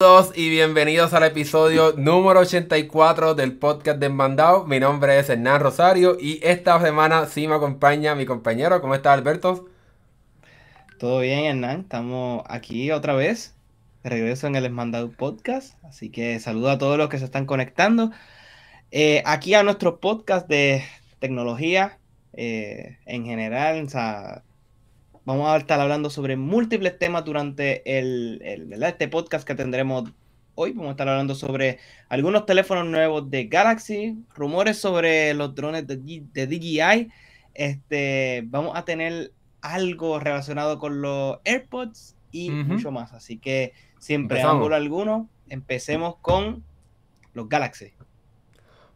Saludos y bienvenidos al episodio número 84 del podcast de Mandao. Mi nombre es Hernán Rosario y esta semana sí me acompaña mi compañero. ¿Cómo está Alberto? Todo bien, Hernán. Estamos aquí otra vez. regreso en el Esmandado Podcast. Así que saludo a todos los que se están conectando. Eh, aquí a nuestro podcast de tecnología eh, en general. O sea, Vamos a estar hablando sobre múltiples temas durante el, este podcast que tendremos hoy. Vamos a estar hablando sobre algunos teléfonos nuevos de Galaxy, rumores sobre los drones de, DJI. Este, vamos a tener algo relacionado con los AirPods y mucho más. Así que, siempre ángulo alguno, empecemos con los Galaxy.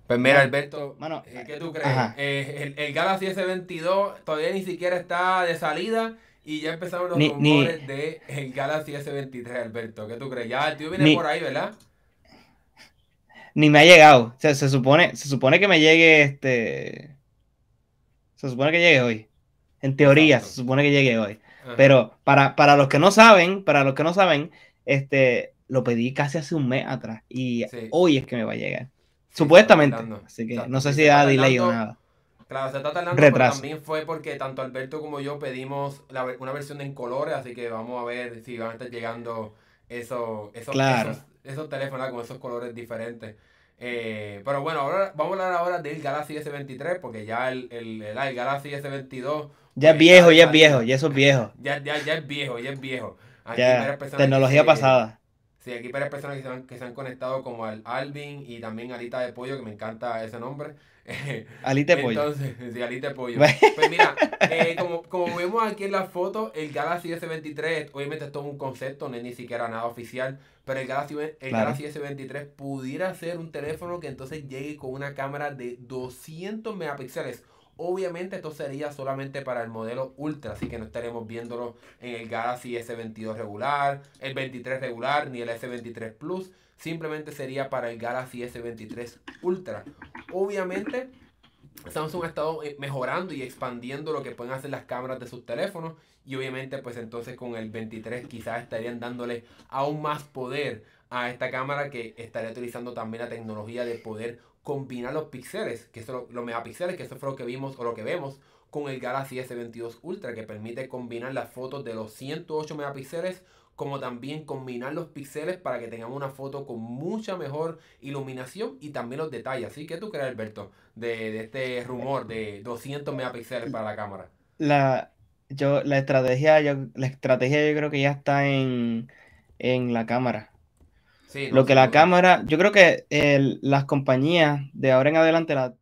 Pues mira, Alberto, eh, ¿qué tú crees? Eh, el, Galaxy S22 todavía ni siquiera está de salida y ya empezaron los rumores de el Galaxy S23, Alberto. ¿Qué tú crees? Ya el tío viene por ahí, ¿verdad? Ni me ha llegado. O sea, se supone, se supone que me llegue este. Se supone que llegue hoy. En teoría, se supone que llegue hoy. Pero para, para los que no saben, para los que no saben, este, lo pedí casi hace un mes atrás. Y hoy es que me va a llegar. Supuestamente. Así que no sé si ha delay o nada. Claro, se está tardando, pero también fue porque tanto Alberto como yo pedimos una versión en colores, así que vamos a ver si van a estar llegando esos, esos, esos, teléfonos con esos colores diferentes. Eh, pero bueno, ahora vamos a hablar ahora del Galaxy S23, porque ya el, el, el, Galaxy S22... Ya es pues, viejo, ya es viejo, ya eso es viejo. Ya, ya, ya es viejo, ya es viejo. ya, tecnología pasada. Sí, aquí varias personas que se, han, que se han conectado como al Alvin y también Alita de Pollo, que me encanta ese nombre. Alita de Pollo. Entonces, sí, Alita de Pollo. pues mira, eh, como, como vemos aquí en la foto, el Galaxy S23, obviamente esto es un concepto, no es ni siquiera nada oficial, pero el Galaxy, el Galaxy S23 pudiera ser un teléfono que entonces llegue con una cámara de 200 megapíxeles Obviamente esto sería solamente para el modelo Ultra, así que no estaremos viéndolo en el Galaxy S22 regular, el 23 regular, ni el S23 Plus. Simplemente sería para el Galaxy S23 Ultra. Obviamente Samsung ha estado eh, mejorando y expandiendo lo que pueden hacer las cámaras de sus teléfonos. Y obviamente pues entonces con el 23 quizás estarían dándole aún más poder a esta cámara que estaría utilizando también la tecnología de poder combinar los píxeles, que son los megapíxeles, que eso fue lo que vimos o lo que vemos con el Galaxy S22 Ultra, que permite combinar las fotos de los 108 megapíxeles, como también combinar los píxeles para que tengamos una foto con mucha mejor iluminación y también los detalles. ¿Sí? ¿Qué tú crees, Alberto, de, este rumor de 200 megapíxeles para la cámara? La, yo, la, estrategia, yo, la estrategia yo creo que ya está en, en la cámara lo que la cámara, yo creo que las compañías de ahora en adelante la,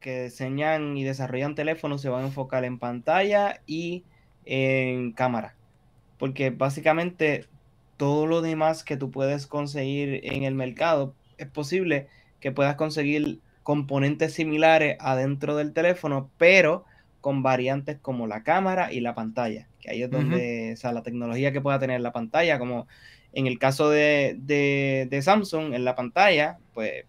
que diseñan y desarrollan teléfonos se van a enfocar en pantalla y en cámara. Porque básicamente todo lo demás que tú puedes conseguir en el mercado, es posible que puedas conseguir componentes similares adentro del teléfono, pero con variantes como la cámara y la pantalla, que ahí es donde, o sea, la tecnología que pueda tener la pantalla, como en el caso de, Samsung, en la pantalla, pues,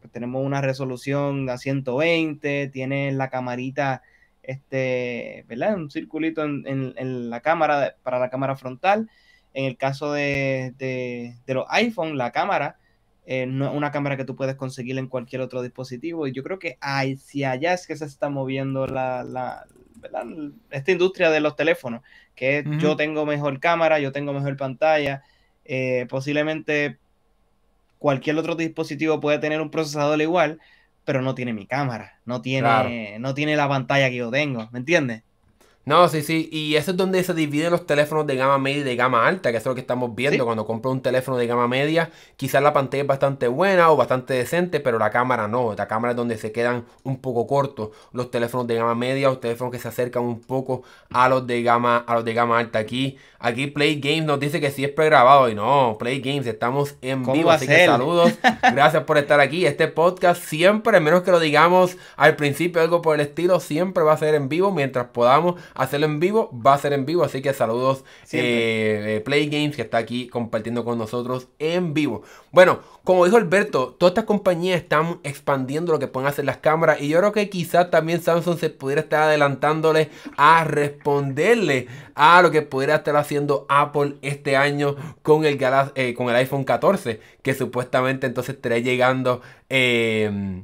pues, tenemos una resolución a 120, tiene la camarita, este, ¿verdad? Un circulito en, la cámara, para la cámara frontal. En el caso de, los iPhone, la cámara eh, no una cámara que tú puedes conseguir en cualquier otro dispositivo. Y yo creo que hacia allá es que se está moviendo la, esta industria de los teléfonos, que yo tengo mejor cámara, yo tengo mejor pantalla. Eh, posiblemente cualquier otro dispositivo puede tener un procesador igual, pero no tiene mi cámara, no tiene, no tiene la pantalla que yo tengo, ¿me entiendes? No, sí, sí. Y eso es donde se dividen los teléfonos de gama media y de gama alta, que es lo que estamos viendo. Cuando compro un teléfono de gama media, quizás la pantalla es bastante buena o bastante decente, pero la cámara no. La cámara es donde se quedan un poco cortos los teléfonos de gama media o teléfonos que se acercan un poco a los de gama, a los de gama alta. Aquí, aquí Play Games nos dice que sí es pregrabado. Y no, Play Games, estamos en vivo. Así que saludos. Gracias por estar aquí. Este podcast siempre, menos que lo digamos al principio, algo por el estilo, siempre va a ser en vivo mientras podamos hacerlo en vivo, va a ser en vivo. Así que saludos eh, Play Games que está aquí compartiendo con nosotros en vivo. Bueno, como dijo Alberto, todas estas compañías están expandiendo lo que pueden hacer las cámaras. Y yo creo que quizás también Samsung se pudiera estar adelantándole a responderle a lo que pudiera estar haciendo Apple este año con el, eh, con el iPhone 14. Que supuestamente entonces estaría llegando. Eh,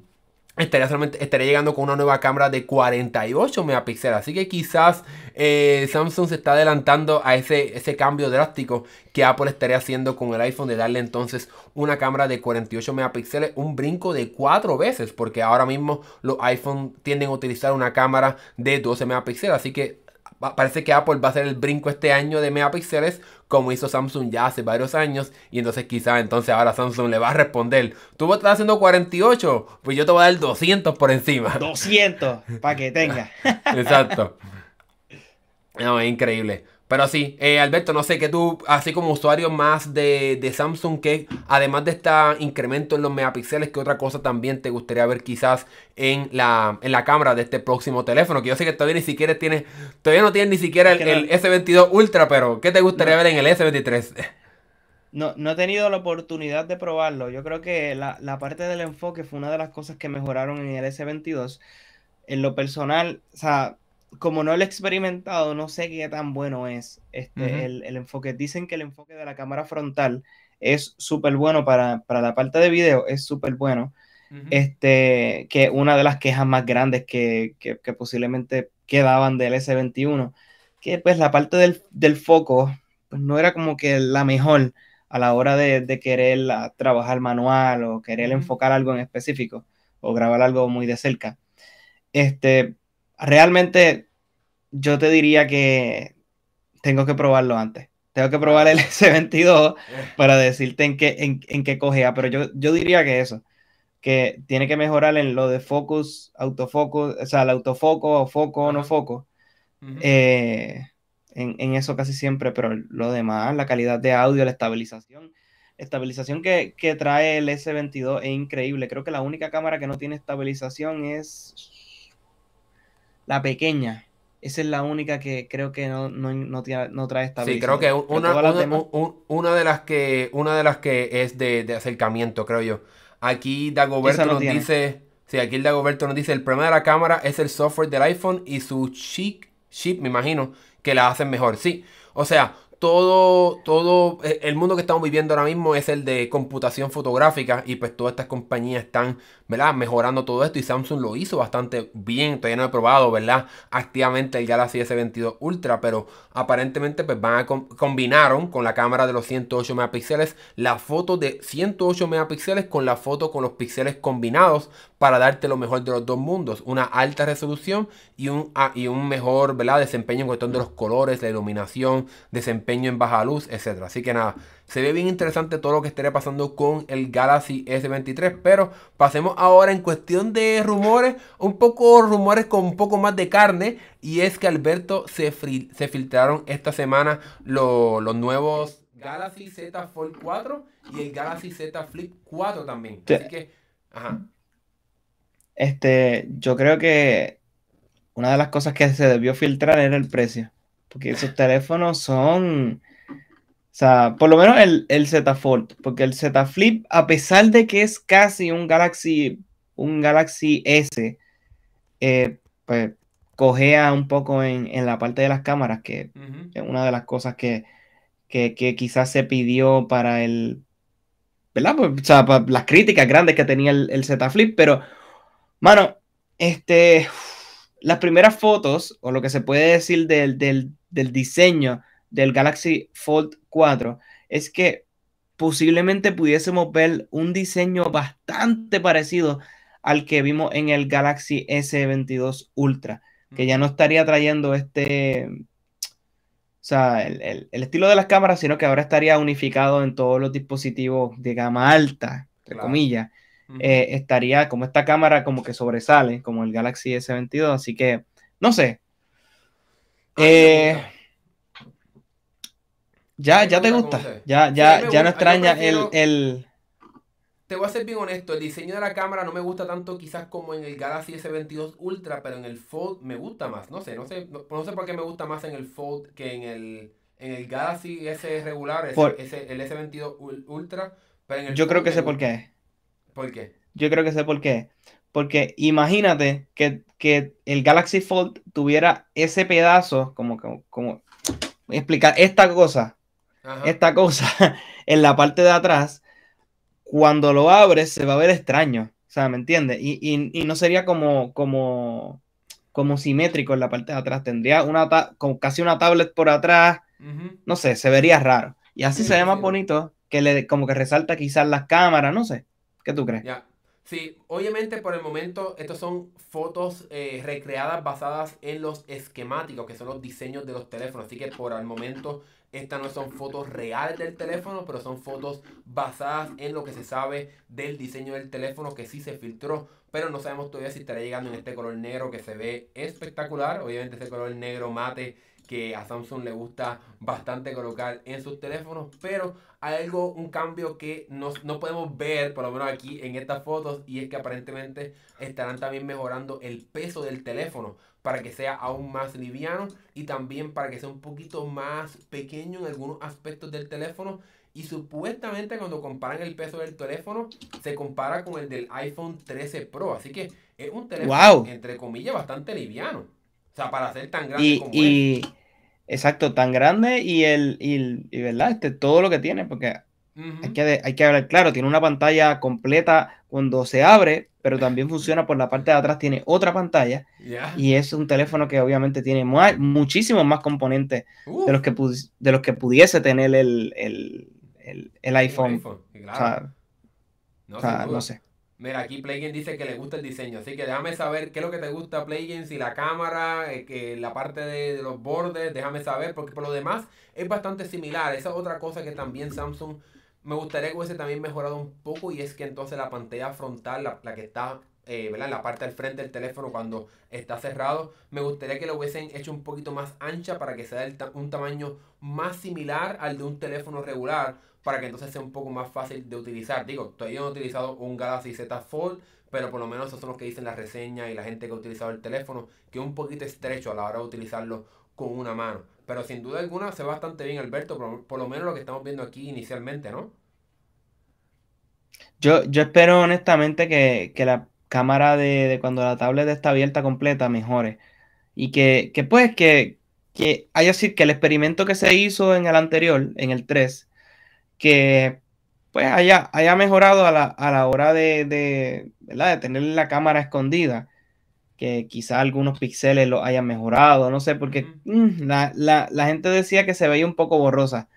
estaría, solamente, estaría llegando con una nueva cámara de 48 megapíxeles. Así que quizás eh, Samsung se está adelantando a ese, ese cambio drástico que Apple estaría haciendo con el iPhone de darle entonces una cámara de 48 megapíxeles, un brinco de 4 veces, porque ahora mismo los iPhone tienden a utilizar una cámara de 12 megapíxeles. Así que parece que Apple va a hacer el brinco este año de megapíxeles como hizo Samsung ya hace varios años y entonces quizás entonces ahora Samsung le va a responder, tú estás haciendo 48, pues yo te voy a dar 200 por encima. 200 para que tenga. Exacto. No, es increíble. Pero sí, eh, Alberto, no sé, que tú, así como usuario más de, Samsung, que además de este incremento en los megapíxeles, ¿qué otra cosa también te gustaría ver quizás en la, en la cámara de este próximo teléfono? Que yo sé que todavía ni siquiera tiene, todavía no tiene ni siquiera el, S22 Ultra, pero ¿qué te gustaría ver en el S23? No, no he tenido la oportunidad de probarlo. Yo creo que la, la parte del enfoque fue una de las cosas que mejoraron en el S22. En lo personal, o sea, como no lo he experimentado, no sé qué tan bueno es este, el, enfoque. Dicen que el enfoque de la cámara frontal es súper bueno para, la parte de video, es súper bueno. este, que una de las quejas más grandes que, posiblemente quedaban del S21, que pues la parte del, foco pues, no era como que la mejor a la hora de, querer trabajar manual o querer enfocar algo en específico o grabar algo muy de cerca. Este, realmente yo te diría que tengo que probarlo antes. Tengo que probar el S22 para decirte en qué, en, qué cogea, pero yo, yo diría que eso, que tiene que mejorar en lo de focus, autofocus, o sea, el autofoco, o foco o no foco. Eh, en, en, eso casi siempre, pero lo demás, la calidad de audio, la estabilización. Estabilización que, que trae el S22 es increíble. Creo que la única cámara que no tiene estabilización es la pequeña. Esa es la única que creo que no, trae estabilización. Sí, creo que una, una, de las que una de las que es de, acercamiento, creo yo. Aquí Dagoberto nos dice. Sí, aquí el Dagoberto nos dice: el problema de la cámara es el software del iPhone y su chip, chip, me imagino, que la hacen mejor. Sí. O sea, todo, todo eh, el mundo que estamos viviendo ahora mismo es el de computación fotográfica y pues todas estas compañías están, ¿verdad? Mejorando todo esto y Samsung lo hizo bastante bien. Todavía no he probado, ¿verdad? Activamente el Galaxy S22 Ultra, pero aparentemente pues van a combinaron con la cámara de los 108 megapíxeles la foto de 108 megapíxeles con la foto con los píxeles combinados para darte lo mejor de los dos mundos, una alta resolución y un, ah, y un mejor, ¿verdad? Desempeño en cuestión de los colores, la iluminación, desempeño en baja luz, etcétera. Así que nada, se ve bien interesante todo lo que estaría pasando con el Galaxy S23. Pero pasemos ahora en cuestión de rumores, un poco rumores con un poco más de carne. Y es que Alberto se, se filtraron esta semana los nuevos Galaxy Z Fold 4 y el Galaxy Z Flip 4 también. Así que, ajá. Este, yo creo que una de las cosas que se debió filtrar era el precio. Porque esos teléfonos son. O sea, por lo menos el, el Z Fold. Porque el Z Flip, a pesar de que es casi un Galaxy, un Galaxy S, eh, pues cogea un poco en, la parte de las cámaras, que es una de las cosas que, quizás se pidió para el. ¿Verdad? Pues, o sea, para las críticas grandes que tenía el, el Z Flip, pero, mano, este las primeras fotos, o lo que se puede decir del, diseño del Galaxy Fold 4, es que posiblemente pudiésemos ver un diseño bastante parecido al que vimos en el Galaxy S22 Ultra, que ya no estaría trayendo este, o sea, el, estilo de las cámaras, sino que ahora estaría unificado en todos los dispositivos de gama alta, entre comillas. Eh, estaría como esta cámara como que sobresale, como el Galaxy S22, así que no sé. Eh, ya, ya te gusta, ya, ya, ya no extraña el, te voy a ser bien honesto, el diseño de la cámara no me gusta tanto quizás como en el Galaxy S22 Ultra, pero en el Fold me gusta más. No sé, no sé, no, sé por qué me gusta más en el Fold que en el, en el Galaxy S regular, el S22 Ultra. Pero en el yo creo que sé por qué. ¿Por qué? Yo creo que sé por qué. Porque imagínate que, el Galaxy Fold tuviera ese pedazo, como, como, como explicar esta cosa, esta cosa en la parte de atrás cuando lo abres se va a ver extraño. O sea, ¿me entiendes? Y, no sería como, como, como simétrico en la parte de atrás. Tendría una como casi una tablet por atrás. No sé, se vería raro. Y así se ve más bonito, que le, como que resalta quizás las cámaras, no sé. ¿Qué tú crees? Ya. Sí, obviamente por el momento estas son fotos eh, recreadas basadas en los esquemáticos, que son los diseños de los teléfonos. Así que por el momento estas no son fotos reales del teléfono, pero son fotos basadas en lo que se sabe del diseño del teléfono que sí se filtró. Pero no sabemos todavía si estará llegando en este color negro que se ve espectacular. Obviamente ese color negro mate que a Samsung le gusta bastante colocar en sus teléfonos, pero hay algo, un cambio que no, no podemos ver, por lo menos aquí en estas fotos, y es que aparentemente estarán también mejorando el peso del teléfono para que sea aún más liviano y también para que sea un poquito más pequeño en algunos aspectos del teléfono. Y supuestamente cuando comparan el peso del teléfono, se compara con el del iPhone 13 Pro. Así que es un teléfono, entre comillas, bastante liviano. O sea, para ser tan grande como y, Exacto, tan grande y el, y, ¿verdad? Este, todo lo que tiene, porque hay, que, hay que hablar claro, tiene una pantalla completa cuando se abre, pero también funciona por la parte de atrás, tiene otra pantalla y es un teléfono que obviamente tiene muchísimos más componentes de, los que de los que pudiese tener el, iPhone. no, sé. Mira, aquí Playgame dice que le gusta el diseño, así que déjame saber qué es lo que te gusta Playgame, si la cámara, eh, que la parte de, de, los bordes, déjame saber, porque por lo demás es bastante similar. Esa es otra cosa que también Samsung me gustaría que hubiese también mejorado un poco y es que entonces la pantalla frontal, la, que está eh, en la parte del frente del teléfono cuando está cerrado, me gustaría que lo hubiesen hecho un poquito más ancha para que sea un tamaño más similar al de un teléfono regular, para que entonces sea un poco más fácil de utilizar. Digo, todavía no he utilizado un Galaxy Z Fold, pero por lo menos esos son los que dicen la reseña y la gente que ha utilizado el teléfono, que es un poquito estrecho a la hora de utilizarlo con una mano. Pero sin duda alguna se ve bastante bien, Alberto, por, lo menos lo que estamos viendo aquí inicialmente, ¿no? Yo, yo espero honestamente que, la cámara de, cuando la tablet está abierta completa mejore. Y que, que pues que, que haya decir que el experimento que se hizo en el anterior, en el 3, que pues haya, haya mejorado a la, hora de, de, de tener la cámara escondida. Que quizá algunos píxeles lo hayan mejorado, no sé, porque mm, la, gente decía que se veía un poco borrosa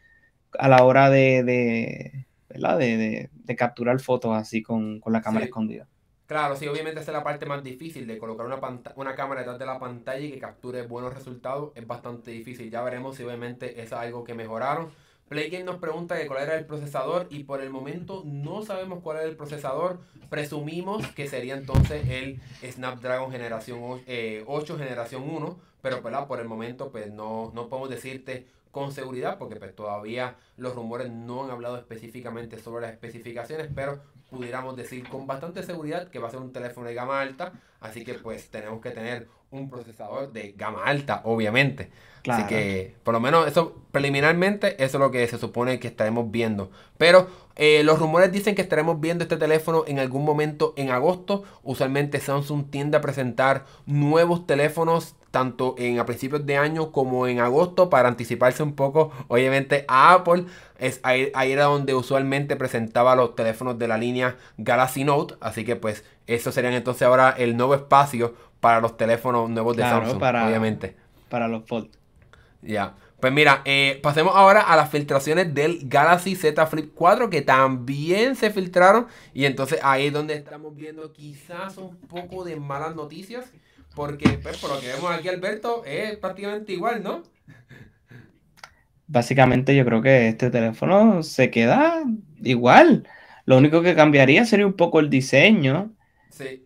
a la hora de, de, de, capturar fotos así con, la cámara escondida. Claro, sí, obviamente esa es la parte más difícil de colocar una, una cámara detrás de la pantalla y que capture buenos resultados. Es bastante difícil. Ya veremos si obviamente es algo que mejoraron. PlayGame nos pregunta cuál era el procesador y por el momento no sabemos cuál era el procesador. Presumimos que sería entonces el Snapdragon generación 8, eh, generación 1, pero por el momento pues no, no podemos decirte con seguridad porque pues todavía los rumores no han hablado específicamente sobre las especificaciones, pero pudiéramos decir con bastante seguridad que va a ser un teléfono de gama alta, así que pues tenemos que tener un procesador de gama alta, obviamente. Así que, por lo menos, eso preliminarmente, eso es lo que se supone que estaremos viendo. Pero eh, los rumores dicen que estaremos viendo este teléfono en algún momento en agosto. Usualmente Samsung tiende a presentar nuevos teléfonos tanto en a principios de año como en agosto para anticiparse un poco, obviamente, a Apple. Es ahí, ahí, era donde usualmente presentaba los teléfonos de la línea Galaxy Note. Así que pues eso serían entonces ahora el nuevo espacio para los teléfonos nuevos de Samsung, obviamente. Para los Fold. Ya. Pues mira, eh, pasemos ahora a las filtraciones del Galaxy Z Flip 4 que también se filtraron. Y entonces ahí es donde estamos viendo quizás un poco de malas noticias. Porque pues, por lo que vemos aquí, Alberto, es prácticamente igual, ¿no? Básicamente yo creo que este teléfono se queda igual. Lo único que cambiaría sería un poco el diseño.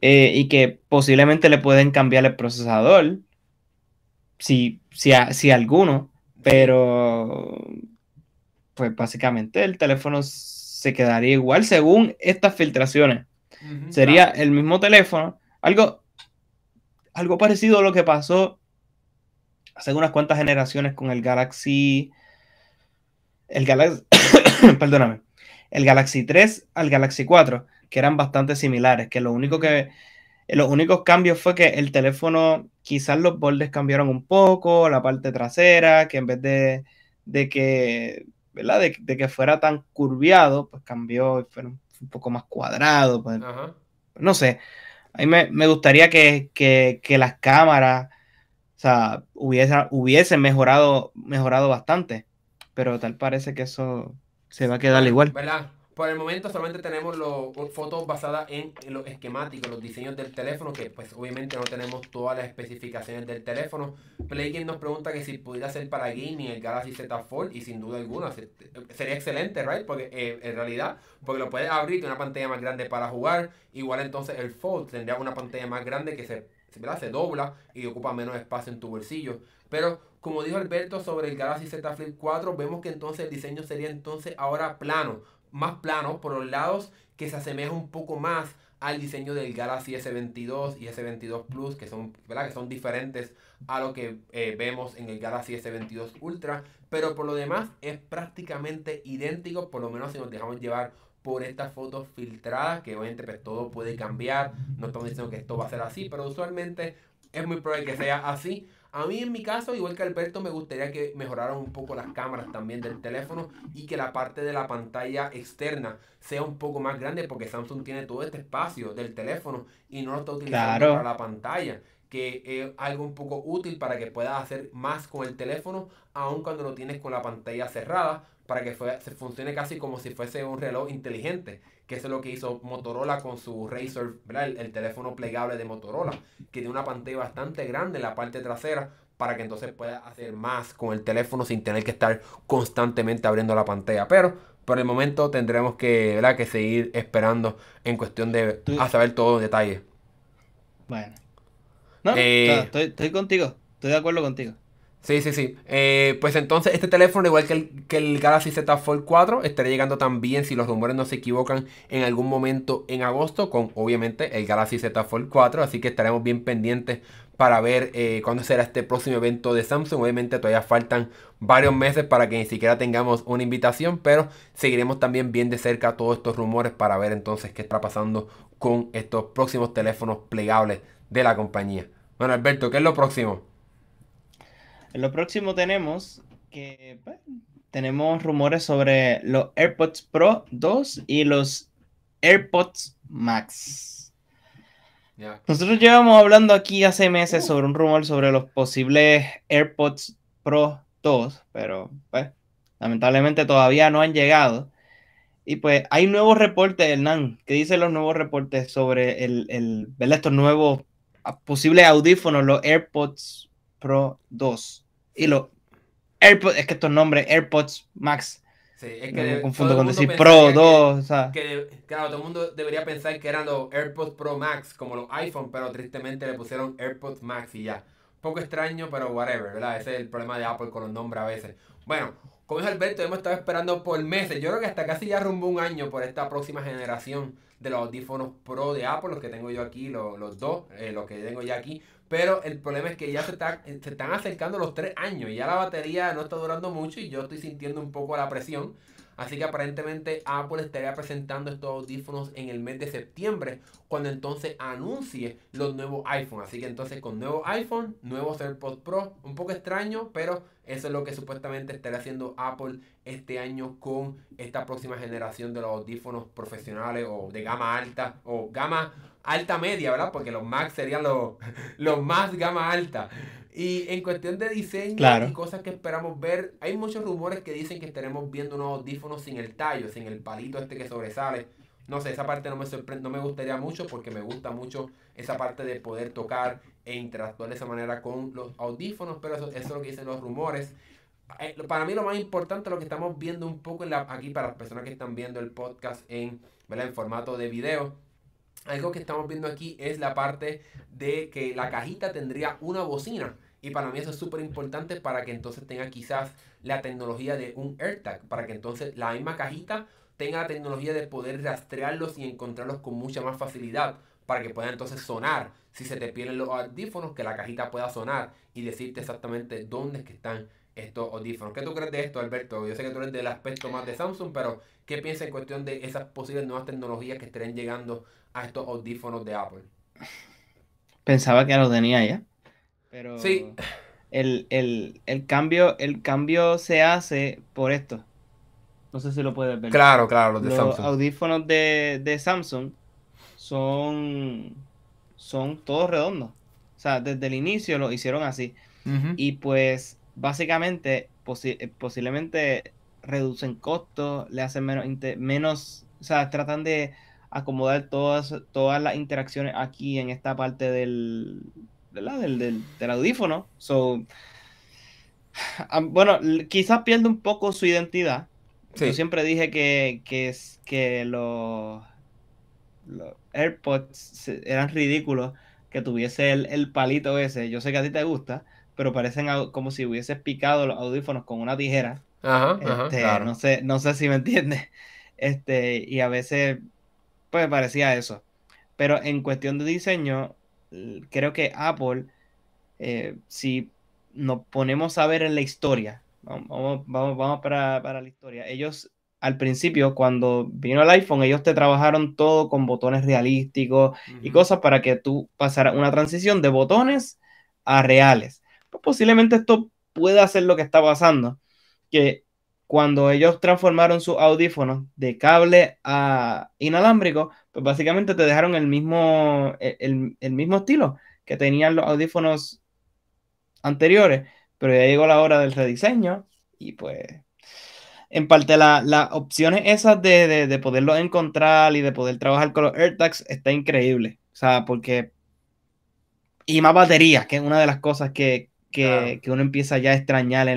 Eh, y que posiblemente le pueden cambiar el procesador. Si, si, si alguno. Pero, pues básicamente el teléfono se quedaría igual según estas filtraciones. Sería el mismo teléfono, algo, algo parecido a lo que pasó hace unas cuantas generaciones con el Galaxy, el Galaxy, perdóname, el Galaxy 3 al Galaxy 4, que eran bastante similares, que lo único que, los únicos cambios fue que el teléfono, quizás los bordes cambiaron un poco, la parte trasera, que en vez de, de que, ¿verdad? De, que fuera tan curviado, pues cambió y fue un, poco más cuadrado, pues, no sé, a mí me, gustaría que, que, las cámaras, o sea, hubiesen mejorado, mejorado bastante, pero tal parece que eso se va a quedar igual. ¿Verdad? Por el momento solamente tenemos los fotos basadas en, los esquemáticos, los diseños del teléfono, que pues obviamente no tenemos todas las especificaciones del teléfono. Playgame nos pregunta que si pudiera ser para gaming el Galaxy Z Fold y sin duda alguna sería excelente, right? Porque eh, en realidad, porque lo puedes abrir, tiene una pantalla más grande para jugar, igual entonces el Fold tendría una pantalla más grande que se, se dobla y ocupa menos espacio en tu bolsillo. Pero como dijo Alberto sobre el Galaxy Z Flip 4, vemos que entonces el diseño sería entonces ahora plano, más plano por los lados, que se asemeja un poco más al diseño del Galaxy S22 y S22 Plus, que son, ¿verdad? Que son diferentes a lo que eh, vemos en el Galaxy S22 Ultra, pero por lo demás es prácticamente idéntico, por lo menos si nos dejamos llevar por estas fotos filtradas, que obviamente pues, todo puede cambiar, no estamos diciendo que esto va a ser así, pero usualmente es muy probable que sea así, a mí en mi caso, igual que Alberto, me gustaría que mejoraran un poco las cámaras también del teléfono y que la parte de la pantalla externa sea un poco más grande porque Samsung tiene todo este espacio del teléfono y no lo está utilizando para la pantalla que es algo un poco útil para que puedas hacer más con el teléfono, aun cuando lo tienes con la pantalla cerrada, para que se funcione casi como si fuese un reloj inteligente, que eso es lo que hizo Motorola con su Razr, El, teléfono plegable de Motorola, que tiene una pantalla bastante grande en la parte trasera, para que entonces puedas hacer más con el teléfono sin tener que estar constantemente abriendo la pantalla. Pero por el momento tendremos que, ¿verdad? que seguir esperando en cuestión de a saber todo en detalle. Bueno. No, eh, estoy, contigo, estoy de acuerdo contigo. Sí, sí, sí. Eh, pues entonces este teléfono, igual que el, que el Galaxy Z Fold 4, estaría llegando también, si los rumores no se equivocan, en algún momento en agosto, con obviamente el Galaxy Z Fold 4. Así que estaremos bien pendientes para ver eh, cuándo será este próximo evento de Samsung. Obviamente todavía faltan varios meses para que ni siquiera tengamos una invitación, pero seguiremos también bien de cerca todos estos rumores para ver entonces qué está pasando con estos próximos teléfonos plegables de la compañía. Bueno, Alberto, ¿qué es lo próximo? En lo próximo tenemos que pues, tenemos rumores sobre los AirPods Pro 2 y los AirPods Max. Nosotros llevamos hablando aquí hace meses sobre un rumor sobre los posibles AirPods Pro 2, pero pues lamentablemente todavía no han llegado. Y pues hay nuevos reportes, Hernán. ¿Qué dicen los nuevos reportes sobre el, el estos nuevos posibles audífonos, los AirPods Pro 2 y los AirPods, es que estos nombres, AirPods Max. Sí, es que me confundo con decir Pro 2. o sea. claro, todo el mundo debería pensar que eran los AirPods Pro Max, como los iPhone, pero tristemente le pusieron AirPods Max y ya. Poco extraño, pero whatever, ¿verdad? Ese es el problema de Apple con los nombres a veces. Bueno, como dijo Alberto, hemos estado esperando por meses. Yo creo que hasta casi ya rumbo un año por esta próxima generación de los audífonos Pro de Apple, los que tengo yo aquí, los, los dos, eh, los que tengo ya aquí. Pero el problema es que ya se, está, se están acercando los tres años ya la batería no está durando mucho y yo estoy sintiendo un poco la presión. Así que aparentemente Apple estaría presentando estos audífonos en el mes de septiembre, cuando entonces anuncie los nuevos iPhone. Así que entonces con nuevo iPhone, nuevos AirPods Pro, un poco extraño, pero eso es lo que supuestamente estaría haciendo Apple este año con esta próxima generación de los audífonos profesionales o de gama alta o gama alta media, ¿verdad? Porque los Max serían los, los más gama alta. Y en cuestión de diseño y cosas que esperamos ver, hay muchos rumores que dicen que estaremos viendo unos audífonos sin el tallo, sin el palito este que sobresale. No sé, esa parte no me sorprende, no me gustaría mucho porque me gusta mucho esa parte de poder tocar e interactuar de esa manera con los audífonos, pero eso, es lo que dicen los rumores. Eh, para mí lo más importante, lo que estamos viendo un poco en la, aquí para las personas que están viendo el podcast en, en formato de video, algo que estamos viendo aquí es la parte de que la cajita tendría una bocina. Y para mí eso es súper importante para que entonces tenga quizás la tecnología de un AirTag. Para que entonces la misma cajita tenga la tecnología de poder rastrearlos y encontrarlos con mucha más facilidad para que puedan entonces sonar. Si se te pierden los audífonos, que la cajita pueda sonar y decirte exactamente dónde están estos audífonos. ¿Qué tú crees de esto, Alberto? Yo sé que tú eres del aspecto más de Samsung, pero ¿qué piensas en cuestión de esas posibles nuevas tecnologías que estarían llegando a estos audífonos de Apple? Pensaba que lo tenía ya. Pero sí. El, cambio, el cambio se hace por esto. No sé si lo puedes ver. Claro, claro, los de Samsung. audífonos de, Samsung son, son todos redondos. O sea, desde el inicio lo hicieron así. Y pues básicamente, eh, posiblemente reducen costos, le hacen menos, menos, o sea, tratan de acomodar todas, todas las interacciones aquí en esta parte del, Del, del, audífono. So, bueno, quizás pierde un poco su identidad. Yo siempre dije que, que, que los, los AirPods eran ridículos que tuviese el, el, palito ese. Yo sé que a ti te gusta, pero parecen como si hubieses picado los audífonos con una tijera. Ajá, este, no, sé, no sé si me entiendes. Este, y a veces, pues parecía eso. Pero en cuestión de diseño, creo que Apple, eh, si nos ponemos a ver en la historia, vamos, vamos, vamos para, para la historia, ellos al principio, cuando vino el iPhone, ellos te trabajaron todo con botones realísticos y cosas para que tú pasaras una transición de botones a reales pues posiblemente esto pueda ser lo que está pasando. Que cuando ellos transformaron sus audífonos de cable a inalámbrico, pues básicamente te dejaron el mismo, e, el, mismo estilo que tenían los audífonos anteriores, pero ya llegó la hora del rediseño y pues en parte las la opciones esas de, de, de poderlos encontrar y de poder trabajar con los AirTags está increíble. O sea, porque... Y más baterías, que es una de las cosas que, que, uno empieza ya a extrañar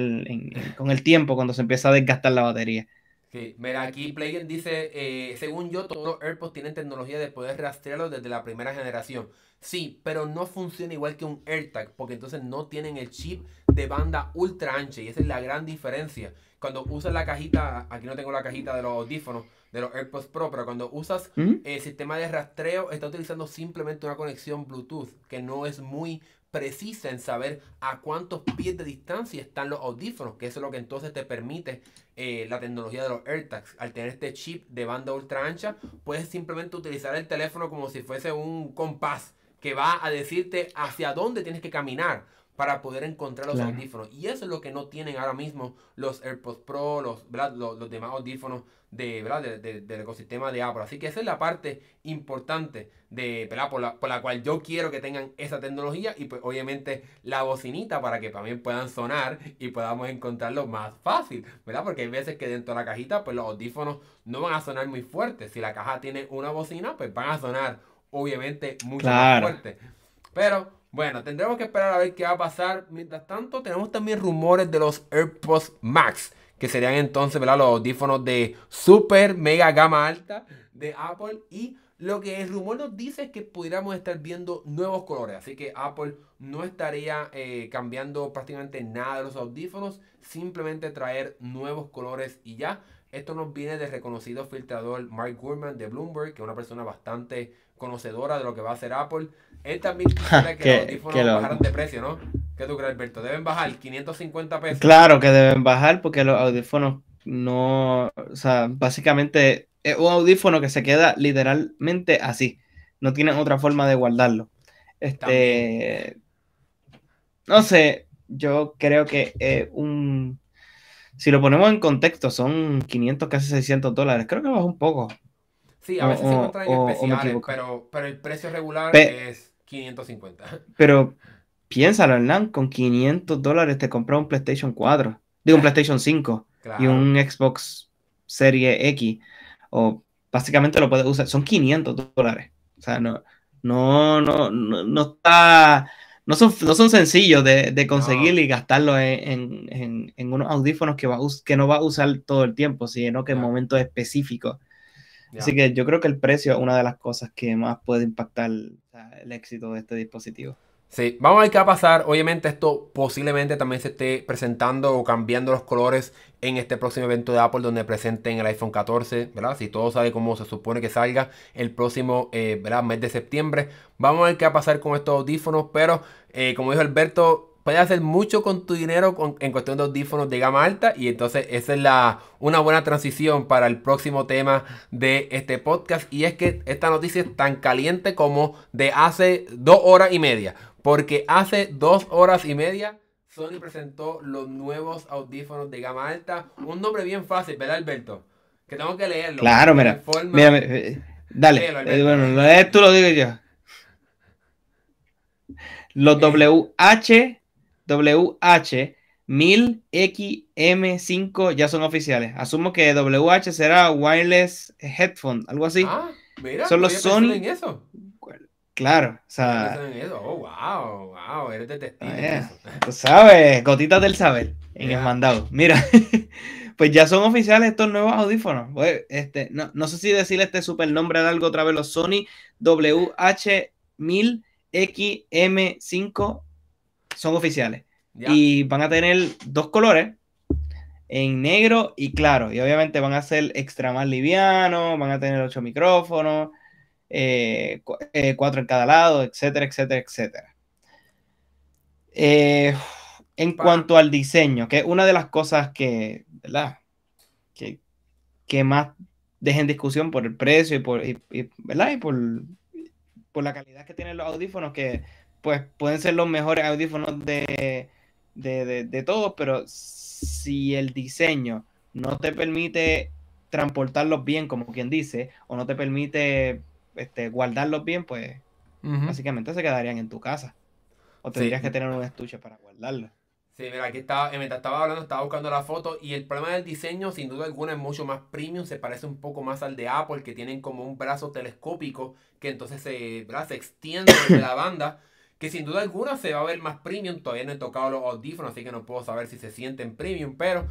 con el tiempo cuando se empieza a desgastar la batería. Sí, mira, aquí Playen dice, eh, según yo, todos los AirPods tienen tecnología de poder rastrearlos desde la primera generación. Sí, pero no funciona igual que un AirTag, porque entonces no tienen el chip de banda ultra ancha y esa es la gran diferencia. Cuando usas la cajita, aquí no tengo la cajita de los audífonos, de los AirPods Pro, pero cuando usas el sistema de rastreo, está utilizando simplemente una conexión Bluetooth, que no es muy precisa en saber a cuántos pies de distancia están los audífonos, que eso es lo que entonces te permite eh, la tecnología de los AirTags. Al tener este chip de banda ultra ancha, puedes simplemente utilizar el teléfono como si fuese un compás que va a decirte hacia dónde tienes que caminar para poder encontrar los audífonos. Y eso es lo que no tienen ahora mismo los AirPods Pro, los, los, demás audífonos de, ¿verdad? del ecosistema de Apple. Así que esa es la parte importante de, Por, la, por la cual yo quiero que tengan esa tecnología y pues obviamente la bocinita para que también puedan sonar y podamos encontrarlo más fácil, ¿verdad? Porque hay veces que dentro de la cajita pues los audífonos no van a sonar muy fuertes. Si la caja tiene una bocina pues van a sonar obviamente mucho más fuerte. Pero bueno, tendremos que esperar a ver qué va a pasar. Mientras tanto, tenemos también rumores de los AirPods Max, que serían entonces ¿verdad? los audífonos de super mega gama alta de Apple. Y lo que el rumor nos dice es que pudiéramos estar viendo nuevos colores. Así que Apple no estaría eh, cambiando prácticamente nada de los audífonos, simplemente traer nuevos colores y ya. Esto nos viene del reconocido filtrador Mark Gurman de Bloomberg, que es una persona bastante conocedora de lo que va a hacer Apple. Él también quisiera que, los audífonos bajaran de precio, ¿no? ¿Qué tú crees, Alberto? ¿Deben bajar 550 pesos? Claro que deben bajar porque los audífonos no, o sea, básicamente es un audífono que se queda literalmente así. No tienen otra forma de guardarlo. Este, no sé, yo creo que un, si lo ponemos en contexto, son 500, casi 600 dólares. Creo que baja un poco. Sí, a veces se encuentran especiales, pero, pero el precio regular es 550. Pero piénsalo, Hernán, con 500 dólares te compras un PlayStation 4, digo un PlayStation 5 y un Xbox Serie X. O básicamente lo puedes usar, son 500 dólares. O sea, no, no, no, no, está, no son, no son sencillos de, conseguir y gastarlo en, unos audífonos que, va, que no va a usar todo el tiempo, sino que en momentos específicos. Así que yo creo que el precio es una de las cosas que más puede impactar el éxito de este dispositivo. Sí, vamos a ver qué va a pasar. Obviamente esto posiblemente también se esté presentando o cambiando los colores en este próximo evento de Apple donde presenten el iPhone 14, ¿verdad? Si todo sabe cómo se supone que salga el próximo eh, mes de septiembre. Vamos a ver qué va a pasar con estos audífonos, pero eh, como dijo Alberto, puedes hacer mucho con tu dinero en cuestión de audífonos de gama alta y entonces esa es la, una buena transición para el próximo tema de este podcast y es que esta noticia es tan caliente como de hace dos horas y media. Porque hace dos horas y media Sony presentó los nuevos audífonos de gama alta. Un nombre bien fácil, ¿verdad, Alberto? Que tengo que leerlo. Claro, mira. mira, eh, dale. Eh, bueno, lo lees tú, lo digo yo. Los WH, WH 1000XM5 ya son oficiales. Asumo que WH será Wireless Headphone, algo así. Ah, mira, son los Sony. En eso? Claro, o sea. Oh, wow, wow, eres detective. Ah, Tú sabes, gotitas del saber en el mandado. Mira, pues ya son oficiales estos nuevos audífonos. Pues, este, no, no, sé si decirle este super nombre de algo otra vez, los Sony WH1000XM5 son oficiales. Y van a tener dos colores, en negro y claro. Y obviamente van a ser extra más livianos, van a tener ocho micrófonos eh, eh, cuatro en cada lado, etcétera, etcétera, etcétera. Eh, en cuanto al diseño, que es una de las cosas que, ¿verdad? Que, que más dejen discusión por el precio y por, ¿verdad? Y por, por, la calidad que tienen los audífonos, que pues pueden ser los mejores audífonos de, de, de todos, pero si el diseño no te permite transportarlos bien, como quien dice, o no te permite este, guardarlos bien, pues básicamente se quedarían en tu casa. O tendrías que tener un estuche para guardarlos. Sí, mira, aquí estaba, mientras estaba hablando, estaba buscando la foto y el problema del diseño, sin duda alguna, es mucho más premium, se parece un poco más al de Apple, que tienen como un brazo telescópico que entonces se, se extiende de la banda, que sin duda alguna se va a ver más premium, todavía no he tocado los audífonos, así que no puedo saber si se sienten premium, pero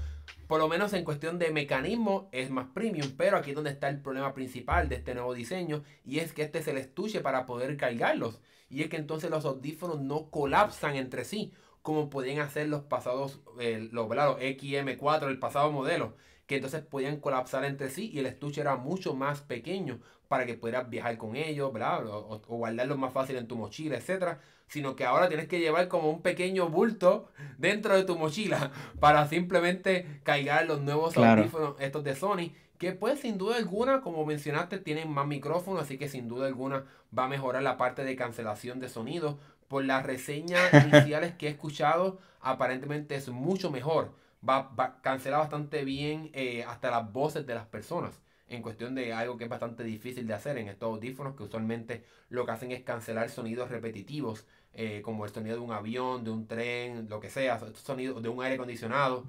por lo menos en cuestión de mecanismo es más premium, pero aquí es donde está el problema principal de este nuevo diseño y es que este es el estuche para poder cargarlos. Y es que entonces los audífonos no colapsan entre sí como podían hacer los pasados, eh, los, los XM4, el pasado modelo, que entonces podían colapsar entre sí y el estuche era mucho más pequeño para que pudieras viajar con ellos, O, o guardarlos más fácil en tu mochila, etcétera sino que ahora tienes que llevar como un pequeño bulto dentro de tu mochila para simplemente cargar los nuevos audífonos estos de Sony, que pues sin duda alguna, como mencionaste, tienen más micrófonos, así que sin duda alguna va a mejorar la parte de cancelación de sonido. Por las reseñas iniciales que he escuchado, aparentemente es mucho mejor. Va, a cancelar bastante bien eh, hasta las voces de las personas en cuestión de algo que es bastante difícil de hacer en estos audífonos que usualmente lo que hacen es cancelar sonidos repetitivos eh, como el sonido de un avión, de un tren, lo que sea, sonido de un aire acondicionado.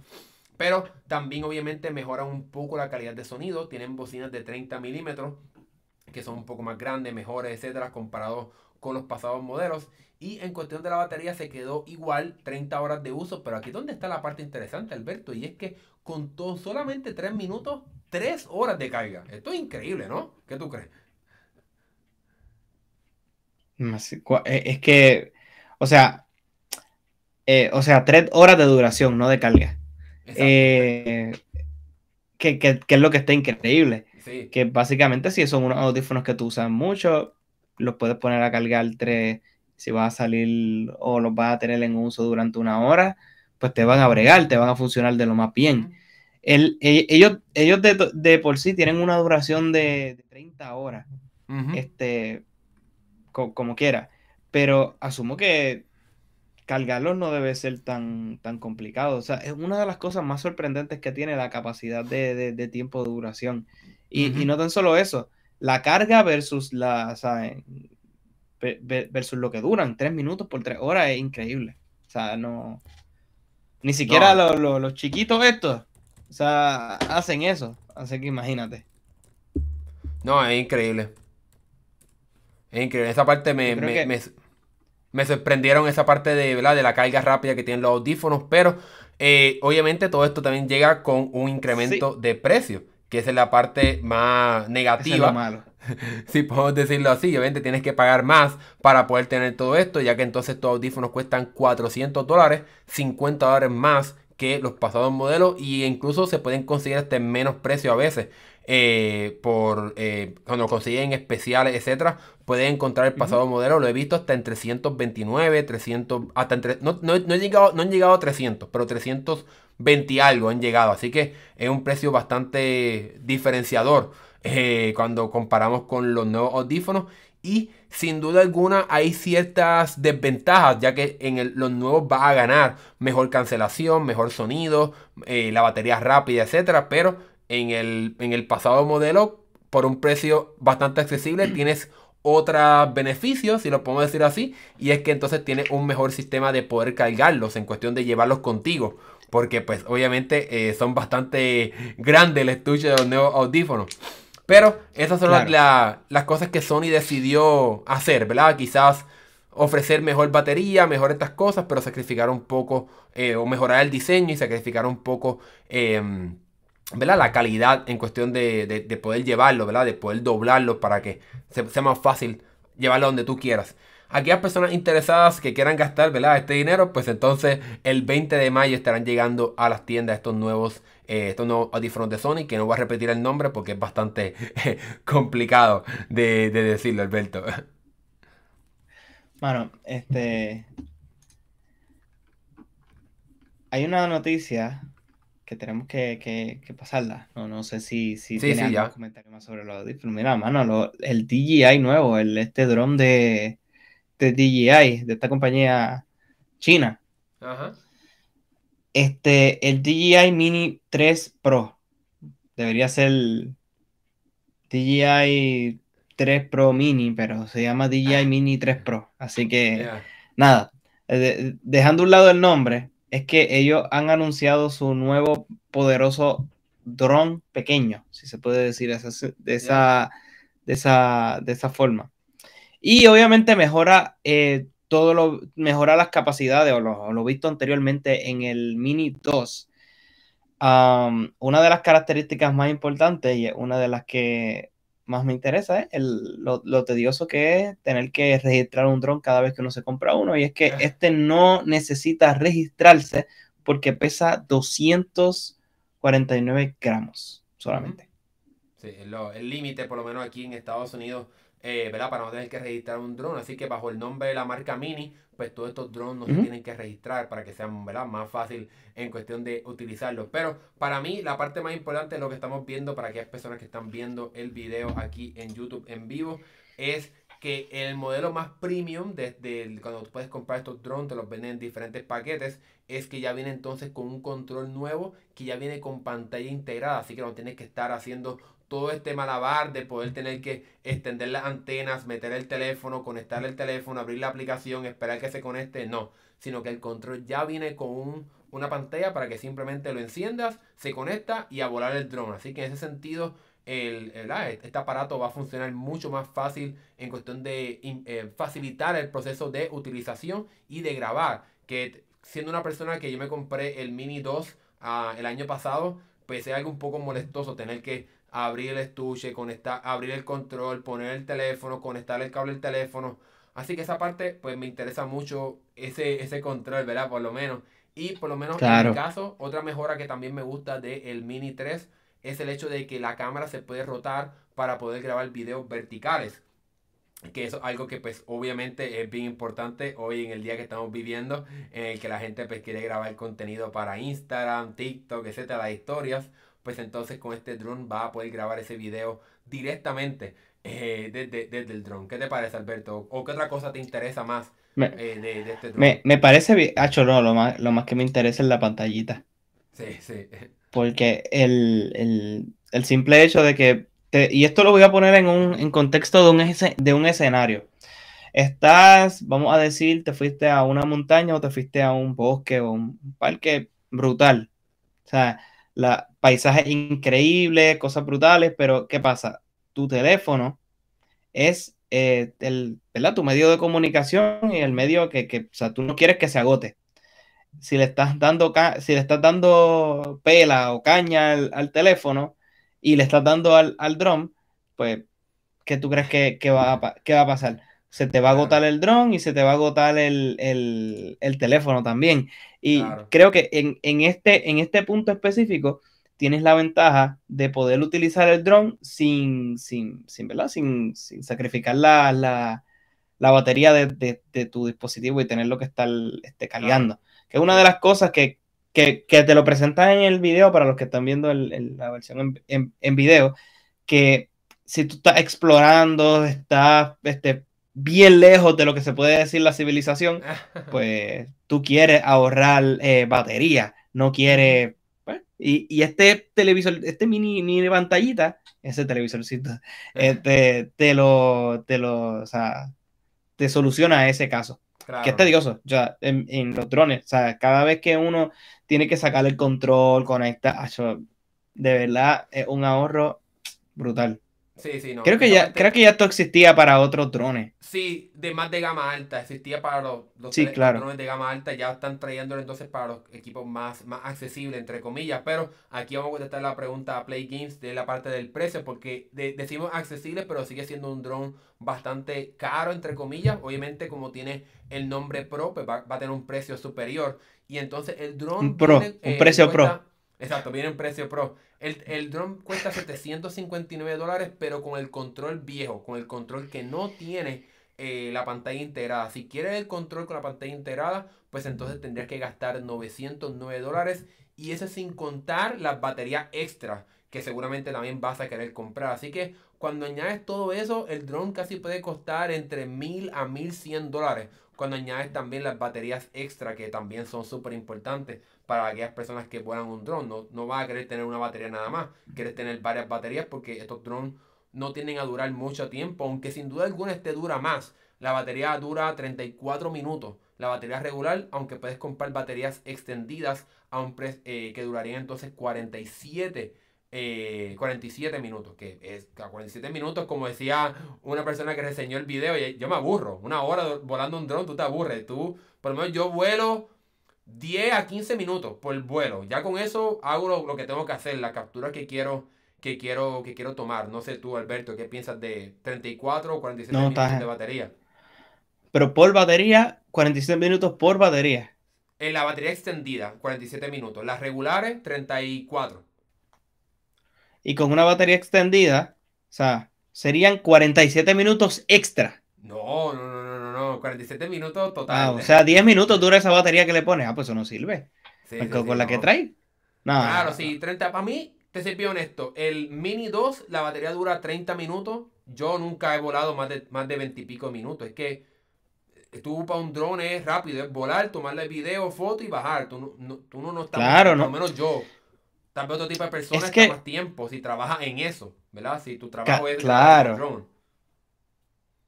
Pero también obviamente mejoran un poco la calidad de sonido. Tienen bocinas de 30 milímetros que son un poco más grandes, mejores, etcétera, comparado con los pasados modelos. Y en cuestión de la batería se quedó igual 30 horas de uso. Pero aquí donde está la parte interesante, Alberto, y es que con solamente 3 minutos, 3 horas de carga. Esto es increíble, ¿no? ¿Qué tú crees? Eh, es que o sea, eh, o sea, tres horas de duración, no de carga. Eh, que, es lo que está increíble. Que básicamente si son unos audífonos que tú usas mucho, los puedes poner a cargar tres, si vas a salir o los vas a tener en uso durante una hora, pues te van a bregar, te van a funcionar de lo más bien. El, e, ellos ellos de, por sí tienen una duración de, 30 horas, este, como quiera pero asumo que cargarlos no debe ser tan, tan complicado. O sea, es una de las cosas más sorprendentes que tiene la capacidad de, tiempo de duración. Y, no tan solo eso, la carga versus la, versus lo que duran, tres minutos por tres horas es increíble. O sea, no. Ni siquiera los, chiquitos estos, o sea, hacen eso. Así que imagínate. No, es increíble. Es increíble. Esa parte me, me sorprendieron esa parte de, ¿verdad? de la carga rápida que tienen los audífonos, pero eh, obviamente todo esto también llega con un incremento de precio. que esa es la parte más negativa. malo. si podemos decirlo así, obviamente tienes que pagar más para poder tener todo esto, ya que entonces tus audífonos cuestan 400 dólares, 50 dólares más que los pasados modelos y incluso se pueden conseguir hasta en menos precio a veces. Eh, por eh, cuando consiguen especiales, etcétera, pueden encontrar el pasado modelo. Lo he visto hasta en 329, 300, hasta en no, no, he llegado, no han llegado a 300, pero 320 algo han llegado. Así que es un precio bastante diferenciador eh, cuando comparamos con los nuevos audífonos. Y sin duda alguna hay ciertas desventajas, ya que en los nuevos va a ganar mejor cancelación, mejor sonido, la batería rápida, etcétera. Pero en el, en el pasado modelo, por un precio bastante accesible, tienes otros beneficios, si lo podemos decir así, y es que entonces tienes un mejor sistema de poder cargarlos en cuestión de llevarlos contigo. Porque pues obviamente eh, son bastante grandes el estuche de los nuevos audífonos. Pero esas son las cosas que Sony decidió hacer, ¿verdad? Quizás ofrecer mejor batería, mejor estas cosas, pero sacrificar un poco, eh, o mejorar el diseño y sacrificar un poco em, ¿verdad? La calidad en cuestión de, poder llevarlo, ¿verdad? De poder doblarlo para que sea más fácil llevarlo donde tú quieras. Aquellas personas interesadas que quieran gastar, ¿verdad? Este dinero, pues entonces el 20 de mayo estarán llegando a las tiendas estos nuevos, eh, estos nuevos audífonos de Sony, que no voy a repetir el nombre porque es bastante complicado de, de decirlo, Alberto. Bueno, este... Hay una noticia que tenemos que, pasarla. No, no sé si, si sí, tiene algún comentario más sobre los audífonos. Mira, mano, el DJI nuevo, el, este dron de, de DJI, de esta compañía china. Ajá. Este, el DJI Mini 3 Pro. Debería ser el DJI 3 Pro Mini, pero se llama DJI ah. Mini 3 Pro. Así que, nada, eh, dejando un lado el nombre, es que ellos han anunciado su nuevo poderoso dron pequeño, si se puede decir de esa, de esa, de esa forma. Y obviamente mejora eh, todo lo, mejora las capacidades, o lo, visto anteriormente en el Mini 2. una de las características más importantes y una de las que más me interesa es lo, tedioso que es tener que registrar un dron cada vez que uno se compra uno. Y es que este no necesita registrarse porque pesa 249 gramos solamente. Sí, el límite, por lo menos aquí en Estados Unidos, eh, ¿verdad? Para no tener que registrar un dron. Así que bajo el nombre de la marca Mini, pues todos estos drones no se tienen que registrar para que sean ¿verdad? más fácil en cuestión de utilizarlos. Pero para mí la parte más importante de lo que estamos viendo para aquellas personas que están viendo el video aquí en YouTube en vivo es que el modelo más premium, desde cuando tú puedes comprar estos drones, te los venden en diferentes paquetes, es que ya viene entonces con un control nuevo que ya viene con pantalla integrada, así que no tienes que estar haciendo todo este malabar de poder tener que extender las antenas, meter el teléfono, conectar el teléfono, abrir la aplicación, esperar que se conecte, no, sino que el control ya viene con una pantalla para que simplemente lo enciendas, se conecta y a volar el drone. Así que en ese sentido, el, este aparato va a funcionar mucho más fácil en cuestión de eh, facilitar el proceso de utilización y de grabar. Que siendo una persona que yo me compré el Mini 2 ah, el año pasado, pues es algo un poco molestoso tener que abrir el estuche, conectar, abrir el control, poner el teléfono, conectar el cable del teléfono. Así que esa parte, pues me interesa mucho ese, ese control, ¿verdad? Por lo menos. Y por lo menos en mi caso, otra mejora que también me gusta del Mini 3 es el hecho de que la cámara se puede rotar para poder grabar videos verticales. Que eso es algo que pues obviamente es bien importante hoy en el día que estamos viviendo, en el que la gente pues quiere grabar contenido para Instagram, TikTok, etcétera, las historias pues entonces con este drone va a poder grabar ese video directamente eh, desde, el drone. ¿Qué te parece, Alberto? ¿O qué otra cosa te interesa más me, eh, de, este drone? Me, parece Hacho, no, lo más, lo más que me interesa es la pantallita. Sí, sí. Porque el, simple hecho de que, y esto lo voy a poner en un en contexto de un, de un escenario. Estás, vamos a decir, te fuiste a una montaña o te fuiste a un bosque o un parque brutal. O sea, la, paisajes increíbles, cosas brutales, pero ¿qué pasa? Tu teléfono es eh, el, ¿verdad? tu medio de comunicación y el medio que, que, o sea, tú no quieres que se agote. Si le estás dando, si le estás dando pela o caña al, teléfono y le estás dando al, al dron, pues, ¿qué tú crees que, va a, va a pasar? Se te va a agotar el dron y se te va a agotar el, teléfono también. Y creo que en, en, este, en este punto específico, tienes la ventaja de poder utilizar el dron sin, sin, sin, sin, sin sacrificar la, la, la batería de, de, tu dispositivo y tenerlo que estar este, cargando. Que es una de las cosas que, que, que, te lo presentas en el video para los que están viendo el, la versión en, en, en, video, que si tú estás explorando, estás este, bien lejos de lo que se puede decir la civilización, pues tú quieres ahorrar eh, batería, no quieres y, este televisor, este mini, mini pantallita, ese televisorcito, este, te lo, te lo, o sea, te soluciona ese caso. Que es tedioso, ya, en, en, los drones, o sea, cada vez que uno tiene que sacar el control, conecta, de verdad es un ahorro brutal. Sí, sí, no. Creo que, ya, creo que ya esto existía para otros drones. Sí, de más de gama alta. Existía para los, drones de gama alta. Ya están trayéndolo entonces para los equipos más, más accesibles, entre comillas. Pero aquí vamos a contestar la pregunta a Play Games de la parte del precio. Porque decimos accesible, pero sigue siendo un dron bastante caro, entre comillas. Obviamente, como tiene el nombre Pro, pues va, a tener un precio superior. Y entonces el dron. Pro, un eh, precio Pro. Exacto, viene en precio Pro. El, el drone cuesta 759 dólares, pero con el control viejo, con el control que no tiene eh, la pantalla integrada. Si quieres el control con la pantalla integrada, pues entonces tendrías que gastar 909 dólares. Y eso sin contar las baterías extras que seguramente también vas a querer comprar. Así que cuando añades todo eso, el drone casi puede costar entre 1000 a 1100 dólares. Cuando añades también las baterías extra que también son súper importantes para aquellas personas que vuelan un dron. No, no vas a querer tener una batería nada más. Quieres tener varias baterías porque estos drones no tienden a durar mucho tiempo. Aunque sin duda alguna este dura más. La batería dura 34 minutos. La batería regular, aunque puedes comprar baterías extendidas a un precio eh, que durarían entonces 47 47 eh, minutos, que es a 47 minutos, como decía una persona que reseñó el video, yo me aburro, una hora volando un dron, tú te aburres, tú, por lo menos yo vuelo 10 a 15 minutos por vuelo. Ya con eso hago lo, que tengo que hacer, la captura que quiero, que quiero, que quiero tomar. No sé tú, Alberto, ¿qué piensas de 34 o 47 minutos de batería? Pero por batería, 47 minutos por batería. En la batería extendida, 47 minutos. Las regulares, 34. Y con una batería extendida, o sea, serían 47 minutos extra. No, no, no, 47 minutos total. Ah, o sea, 10 minutos dura esa batería que le pones. Ah, pues eso no sirve. con, la que trae. claro, sí, 30. Para mí, te soy honesto, el Mini 2, la batería dura 30 minutos. Yo nunca he volado más de, más de 20 y pico minutos. Es que tú para un drone es rápido, es volar, tomarle video, foto y bajar. Tú no, tú no, estás. Claro, no. Por lo menos yo. Tal vez otro tipo de personas que... más tiempo si trabajas en eso, ¿verdad? Si tu trabajo es claro. drone.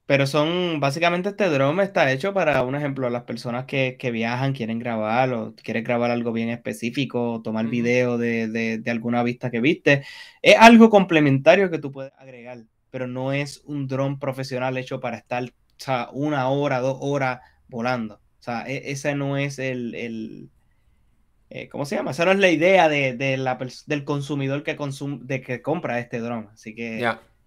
Pero son, básicamente este drone está hecho para, un ejemplo, las personas que, viajan, quieren grabar o quieren grabar algo bien específico, tomar video de, alguna vista que viste. Es algo complementario que tú puedes agregar, pero no es un drone profesional hecho para estar una hora, dos horas volando. O sea, e, ese no es el, eh, ¿cómo se llama? Esa no es la idea de, la, del consumidor que, de que compra este drone. Así que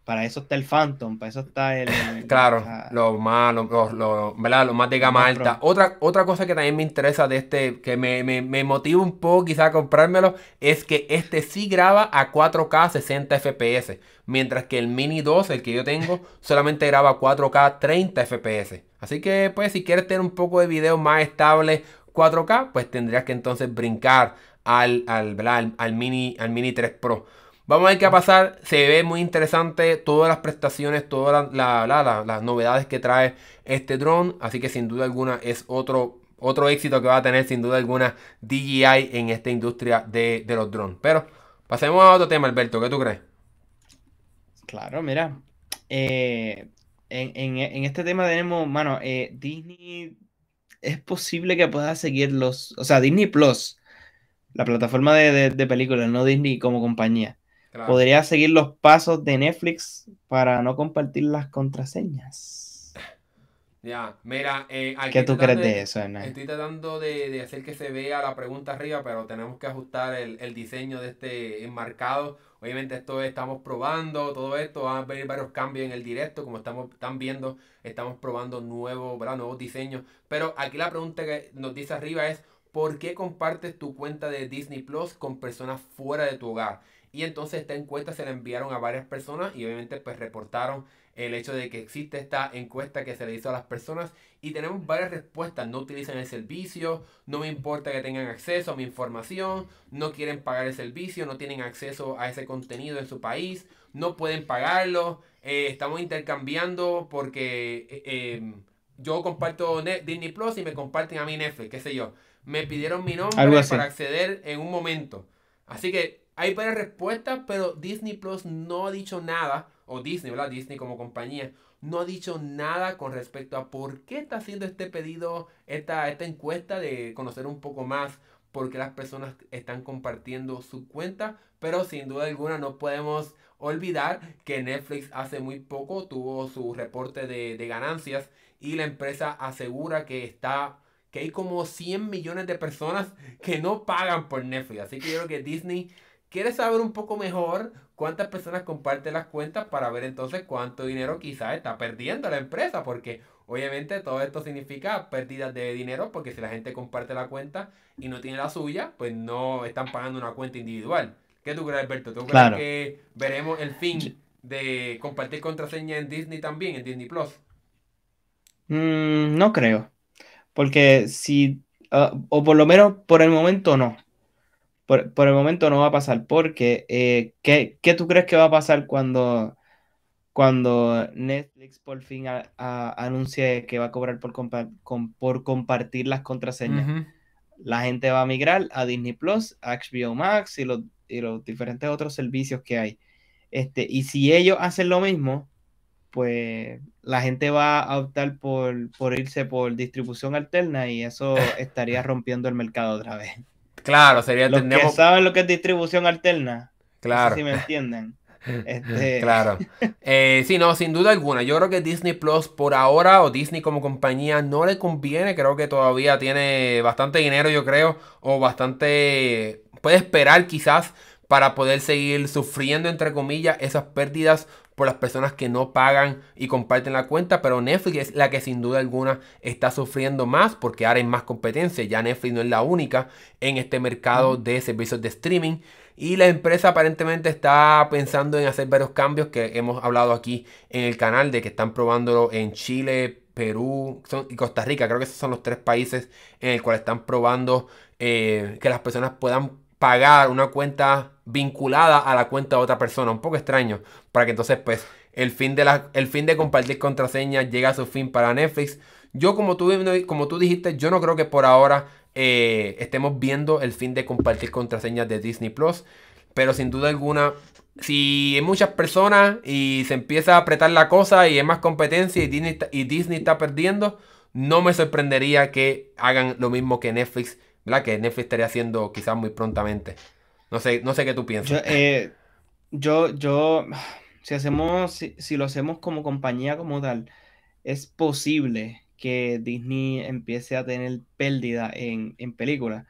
para eso está el Phantom, para eso está el... claro, lo más, lo, más de gama alta. Otra, otra cosa que también me interesa de este, que me, me, motiva un poco quizá a comprármelo, es que este sí graba a 4K 60 FPS, mientras que el Mini 2, el que yo tengo, solamente graba a 4K 30 FPS. Así que pues si quieres tener un poco de video más estable 4K, pues tendrías que entonces brincar al, al, al, Mini, al Mini 3 Pro. Vamos a ver qué va a pasar. Se ve muy interesante todas las prestaciones, todas las novedades que trae este drone. Así que sin duda alguna es otro, otro éxito que va a tener sin duda alguna DJI en esta industria de, los drones. Pero pasemos a otro tema, Alberto. ¿Qué tú crees? Claro, mira. Eh, en, este tema tenemos, mano, eh, Disney es posible que pueda seguir los, o sea, Disney Plus, la plataforma de películas, no Disney como compañía Podría seguir los pasos de Netflix para no compartir las contraseñas. Ya, mira, eh, ¿qué tú crees de, eso, Estoy tratando de, de, hacer que se vea la pregunta arriba, pero tenemos que ajustar el, el diseño de este enmarcado. Obviamente esto estamos probando, todo esto, van a venir varios cambios en el directo, como estamos, están viendo, estamos probando nuevos, nuevos diseños. Pero aquí la pregunta que nos dice arriba es, ¿por qué compartes tu cuenta de Disney Plus con personas fuera de tu hogar? Y entonces esta encuesta se la enviaron a varias personas y obviamente pues reportaron el hecho de que existe esta encuesta que se le hizo a las personas y tenemos varias respuestas. No utilizan el servicio, no me importa que tengan acceso a mi información, no quieren pagar el servicio, no tienen acceso a ese contenido en su país, no pueden pagarlo, eh, estamos intercambiando porque eh, em, yo comparto Disney Plus y me comparten a mí Netflix, qué sé yo. Me pidieron mi nombre para acceder en un momento. Así que hay varias respuestas, pero Disney Plus no ha dicho nada, o Disney, ¿verdad? Disney como compañía, no ha dicho nada con respecto a por qué está haciendo este pedido, esta, esta encuesta de conocer un poco más por qué las personas están compartiendo su cuenta, pero sin duda alguna no podemos olvidar que Netflix hace muy poco tuvo su reporte de, ganancias y la empresa asegura que está que hay como 100 millones de personas que no pagan por Netflix. Así que yo creo que Disney quiere saber un poco mejor cuántas personas comparten las cuentas para ver entonces cuánto dinero quizás está perdiendo la empresa, porque obviamente todo esto significa pérdidas de dinero, porque si la gente comparte la cuenta y no tiene la suya, pues no están pagando una cuenta individual. ¿Qué tú crees, Alberto? ¿Tú crees que veremos el fin de compartir contraseña en Disney también, en Disney Plus? Mm, no creo, porque si, ah, o por lo menos por el momento no por, el momento no va a pasar, porque eh, ¿qué, tú crees que va a pasar cuando, cuando Netflix por fin anuncie que va a cobrar por, por compartir las contraseñas? La gente va a migrar a Disney Plus, a HBO Max y los, los diferentes otros servicios que hay. Este, y si ellos hacen lo mismo, pues la gente va a optar por, por irse por distribución alterna y eso estaría rompiendo el mercado otra vez. Claro, sería... Los que saben lo que es distribución alterna. Claro. si me entienden. Este... Claro. Eh, sí, no, sin duda alguna. Yo creo que Disney Plus por ahora o Disney como compañía no le conviene. Creo que todavía tiene bastante dinero, yo creo. O bastante... Puede esperar quizás para poder seguir sufriendo, entre comillas, esas pérdidas por las personas que no pagan y comparten la cuenta, pero Netflix es la que sin duda alguna está sufriendo más porque ahora hay más competencia, ya Netflix no es la única en este mercado de servicios de streaming y la empresa aparentemente está pensando en hacer varios cambios que hemos hablado aquí en el canal de que están probándolo en Chile, Perú y Costa Rica, creo que esos son los tres países en el cual están probando eh, que las personas puedan pagar una cuenta vinculada a la cuenta de otra persona. Un poco extraño. Para que entonces, pues, el fin de, la, el fin de compartir contraseñas llegue a su fin para Netflix. Yo, como tú, como tú dijiste, yo no creo que por ahora eh, estemos viendo el fin de compartir contraseñas de Disney Plus. Pero sin duda alguna, si hay muchas personas y se empieza a apretar la cosa y hay más competencia y Disney, y Disney está perdiendo, no me sorprendería que hagan lo mismo que Netflix ¿verdad? Que Netflix estaría haciendo quizás muy prontamente. No sé, no sé qué tú piensas. Eh, yo, yo, si hacemos, si, lo hacemos como compañía como tal, es posible que Disney empiece a tener pérdida en, en películas.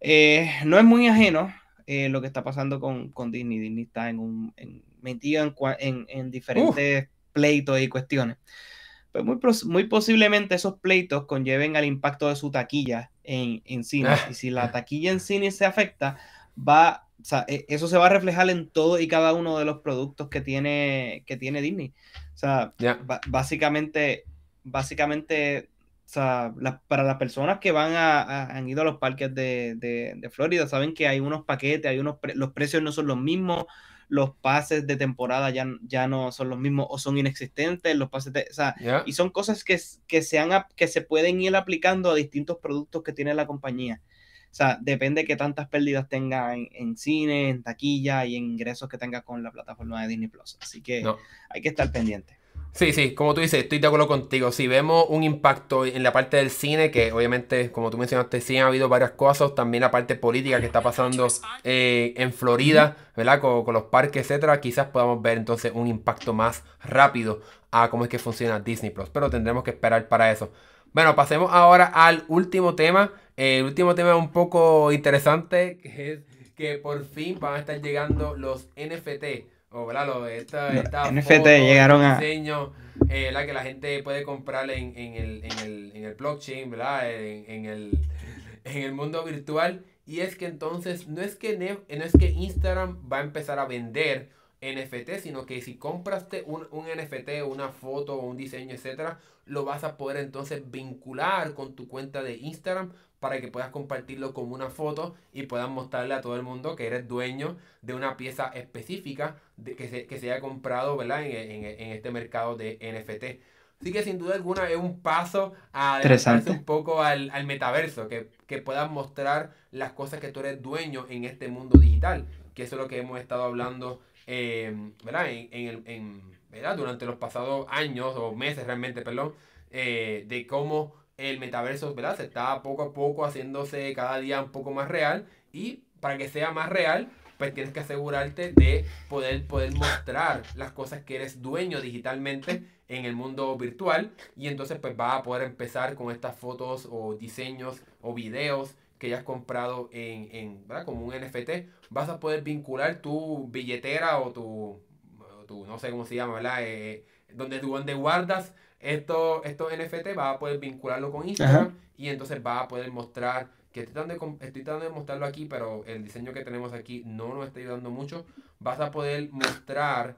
Eh, no es muy ajeno eh, lo que está pasando con, Disney. Disney está en un, metido en, diferentes pleitos y cuestiones pues muy, posiblemente esos pleitos conlleven al impacto de su taquilla en, en cine. Ah. Y si la taquilla en cine se afecta, va, e, eso se va a reflejar en todo y cada uno de los productos que tiene, que tiene Disney. O sea, básicamente, básicamente, para las personas que van a, han ido a los parques de, de, Florida, saben que hay unos paquetes, hay unos los precios no son los mismos, los pases de temporada ya, ya no son los mismos o son inexistentes, los pases de, o sea, y son cosas que, que, se que se pueden ir aplicando a distintos productos que tiene la compañía. O sea, depende de qué tantas pérdidas tenga en, cine, en taquilla y en ingresos que tenga con la plataforma de Disney Plus. Así que hay que estar pendiente. Sí, sí, como tú dices, estoy de acuerdo contigo. Si vemos un impacto en la parte del cine, que obviamente, como tú mencionaste, sí han habido varias cosas, también la parte política que está pasando eh, en Florida, ¿verdad? Con, los parques, etcétera, quizás podamos ver entonces un impacto más rápido a cómo es que funciona Disney Plus, pero tendremos que esperar para eso. Bueno, pasemos ahora al último tema. el último tema un poco interesante, que es que por fin van a estar llegando los NFT. O, ¿verdad? Los, esta, NFT llegaron a... Diseño, eh, la que la gente puede comprar en, en, el, en, el, en el blockchain, ¿verdad? En, en, el, en el mundo virtual. Y es que entonces no es que, no es que Instagram va a empezar a vender NFT, sino que si compraste un, un NFT, una foto, un diseño, etcétera, lo vas a poder entonces vincular con tu cuenta de Instagram para que puedas compartirlo como una foto y puedas mostrarle a todo el mundo que eres dueño de una pieza específica de, que, se, que se haya comprado ¿verdad? En, en, este mercado de NFT. Así que sin duda alguna es un paso a adelantarse un poco al, al metaverso, que, que, puedas mostrar las cosas que tú eres dueño en este mundo digital, que eso es lo que hemos estado hablando eh, ¿verdad? En, en, en, ¿verdad? durante los pasados años o meses realmente, perdón, eh, de cómo el metaverso ¿verdad? se está poco a poco haciéndose cada día un poco más real y para que sea más real, pues tienes que asegurarte de poder, poder mostrar las cosas que eres dueño digitalmente en el mundo virtual y entonces pues vas a poder empezar con estas fotos o diseños o videos que hayas comprado en, en ¿verdad? como un NFT, vas a poder vincular tu billetera o tu, tu no sé cómo se llama, ¿verdad? Eh, donde, donde guardas estos, estos NFT, vas a poder vincularlo con Instagram y entonces vas a poder mostrar, que estoy tratando, de, estoy tratando de mostrarlo aquí, pero el diseño que tenemos aquí no nos está ayudando mucho, vas a poder mostrar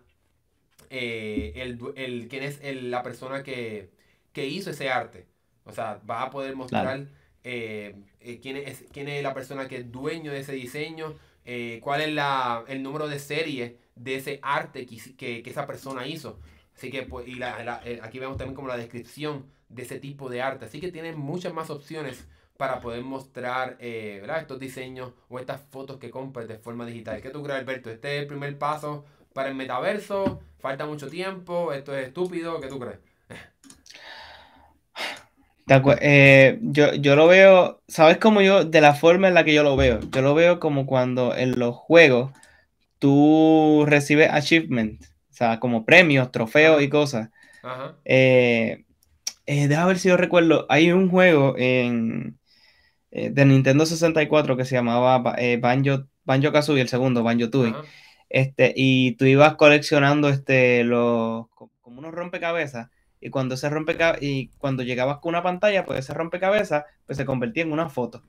eh, el, el, quién es el, la persona que, que hizo ese arte. O sea, vas a poder mostrar... Eh, eh, quién, es, quién es la persona que es dueño de ese diseño, cuál es la, el número de serie de ese arte que, que, esa persona hizo. Así que pues, y la, aquí vemos también como la descripción de ese tipo de arte. Así que tienen muchas más opciones para poder mostrar estos diseños o estas fotos que compres de forma digital. ¿Qué tú crees, Alberto? ¿Este es el primer paso para el metaverso? ¿Falta mucho tiempo? ¿Esto es estúpido? ¿Qué tú crees? Eh, yo, yo lo veo, ¿sabes cómo yo, de la forma en la que yo lo veo? Yo lo veo como cuando en los juegos tú recibes achievement, sea, como premios, trofeos y cosas. Eh, eh, deja ver si yo recuerdo, hay un juego en, de Nintendo 64 que se llamaba Banjo, Banjo Kazooie, el segundo, Banjo Tooie. Este, y tú ibas coleccionando este, los, como unos rompecabezas y cuando se rompe y cuando llegabas con una pantalla, pues ese rompecabezas pues se convertía en una foto.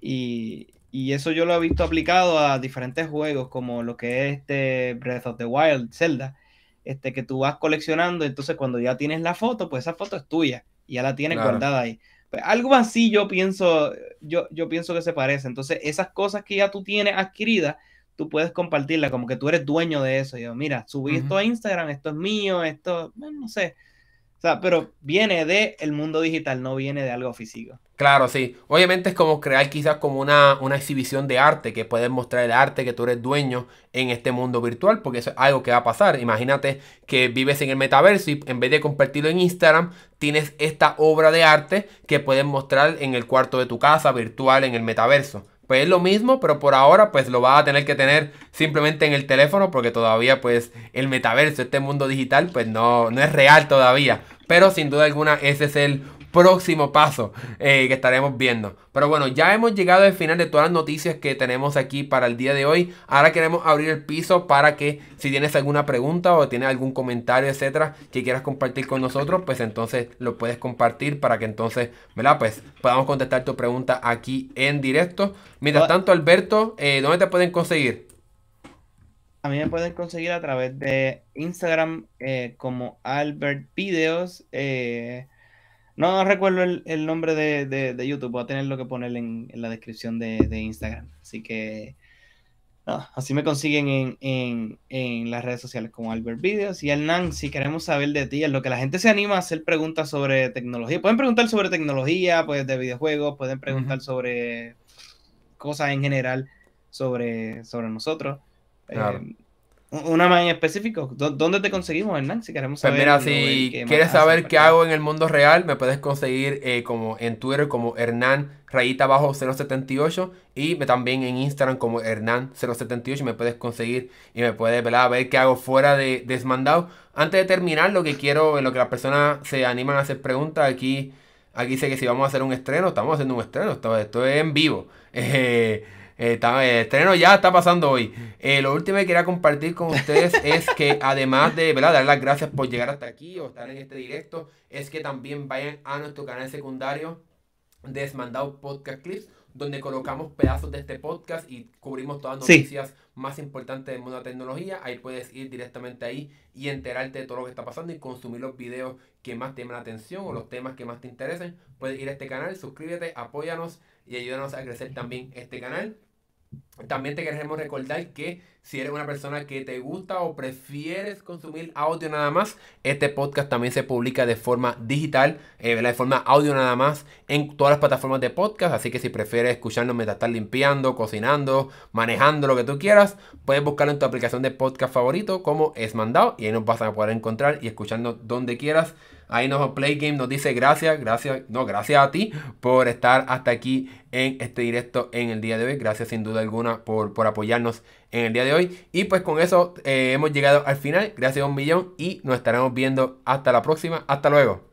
Y, y, eso yo lo he visto aplicado a diferentes juegos, como lo que es este Breath of the Wild, Zelda, este, que tú vas coleccionando, entonces cuando ya tienes la foto, pues esa foto es tuya y ya la tienes guardada ahí. Pues algo así yo pienso, yo, yo pienso que se parece. Entonces, esas cosas que ya tú tienes adquiridas, tú puedes compartirlas como que tú eres dueño de eso. Y yo, mira, subí esto a Instagram, esto es mío, esto, no sé. O sea, pero viene del el mundo digital, no viene de algo físico. Claro, sí. Obviamente es como crear quizás como una, una exhibición de arte, que puedes mostrar el arte que tú eres dueño en este mundo virtual, porque eso es algo que va a pasar. Imagínate que vives en el metaverso y en vez de compartirlo en Instagram, tienes esta obra de arte que puedes mostrar en el cuarto de tu casa virtual en el metaverso. Pues es lo mismo, pero por ahora pues lo vas a tener que tener simplemente en el teléfono porque todavía pues el metaverso, este mundo digital pues no, no es real todavía. Pero sin duda alguna ese es el próximo paso eh, que estaremos viendo. Pero bueno, ya hemos llegado al final de todas las noticias que tenemos aquí para el día de hoy. Ahora queremos abrir el piso para que si tienes alguna pregunta o tienes algún comentario, etcétera, que quieras compartir con nosotros, pues entonces lo puedes compartir para que entonces, ¿verdad? Pues podamos contestar tu pregunta aquí en directo. Mientras tanto, Alberto, eh, ¿dónde te pueden conseguir? A mí me pueden conseguir a través de Instagram eh, como Albert Videos. Eh, no recuerdo el, nombre de, YouTube, voy a tenerlo que poner en, la descripción de, Instagram. Así que así me consiguen en, las redes sociales como Albert Videos. Y Hernán, si queremos saber de ti, es lo que la gente se anima a hacer preguntas sobre tecnología. Pueden preguntar sobre tecnología, pues de videojuegos, pueden preguntar sobre cosas en general sobre, sobre nosotros. Eh, una más en específico, ¿dónde te conseguimos, Hernán? Si queremos pues saber. mira, si quieres saber qué hago en el mundo real, me puedes conseguir eh, como en Twitter como Hernán rayita abajo 078 y también en Instagram como Hernán 078 me puedes conseguir y me puedes ver qué hago fuera de Desmandado. Antes de terminar, lo que quiero, en lo que las personas se animan a hacer preguntas, aquí, aquí dice que si vamos a hacer un estreno, estamos haciendo un estreno, esto, esto es en vivo. Eh, Está, el estreno ya está pasando hoy. Eh, lo último que quería compartir con ustedes es que además de ¿verdad? dar las gracias por llegar hasta aquí o estar en este directo, es que también vayan a nuestro canal secundario Desmandado Podcast Clips, donde colocamos pedazos de este podcast y cubrimos todas las noticias más importantes del mundo de la tecnología. Ahí puedes ir directamente ahí y enterarte de todo lo que está pasando y consumir los videos que más te llaman la atención o los temas que más te interesen. Puedes ir a este canal, suscríbete, apóyanos y ayúdanos a crecer también este canal. También te queremos recordar que si eres una persona que te gusta o prefieres consumir audio nada más, este podcast también se publica de forma digital, eh, de forma audio nada más, en todas las plataformas de podcast. Así que si prefieres escucharnos mientras estás limpiando, cocinando, manejando, lo que tú quieras, puedes buscarlo en tu aplicación de podcast favorito como es mandado y ahí nos vas a poder encontrar y escucharnos donde quieras. Ahí nos Play Game nos dice gracias, gracias, no, gracias a ti por estar hasta aquí en este directo en el día de hoy. Gracias sin duda alguna por, por apoyarnos en el día de hoy. Y pues con eso eh, hemos llegado al final. Gracias a un millón y nos estaremos viendo hasta la próxima. Hasta luego.